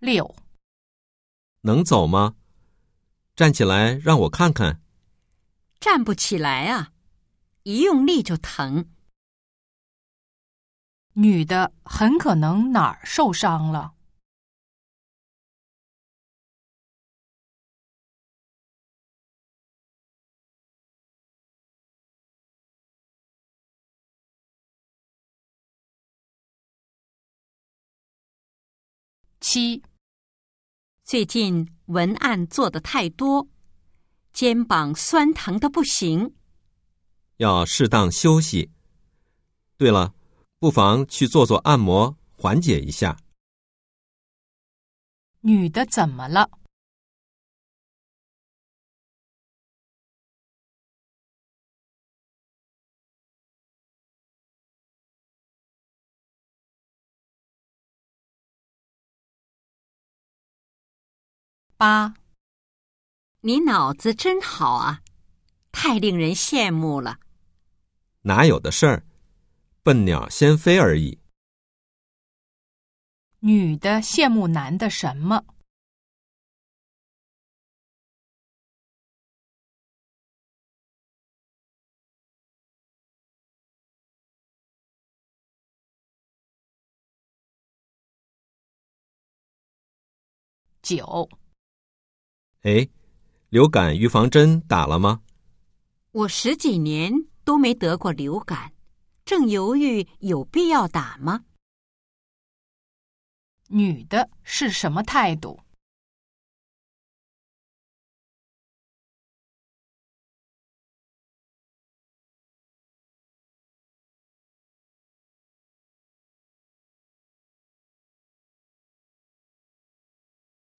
六，能走吗？站起来让我看看。站不起来啊，一用力就疼。女的很可能哪儿受伤了？七，最近文案做的太多，肩膀酸疼的不行。要适当休息。对了，不妨去做做按摩，缓解一下。女的怎么了？八，你脑子真好啊，太令人羡慕了。哪有的事儿，笨鸟先飞而已。女的羡慕男的什么？九，哎，流感预防针打了吗？我十几年都没得过流感，正犹豫有必要打吗？女的是什么态度？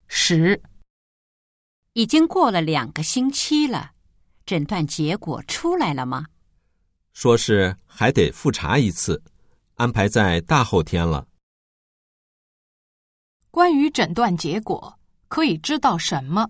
十，已经过了两个星期了，诊断结果出来了吗？说是还得复查一次，安排在大后天了。关于诊断结果，可以知道什么？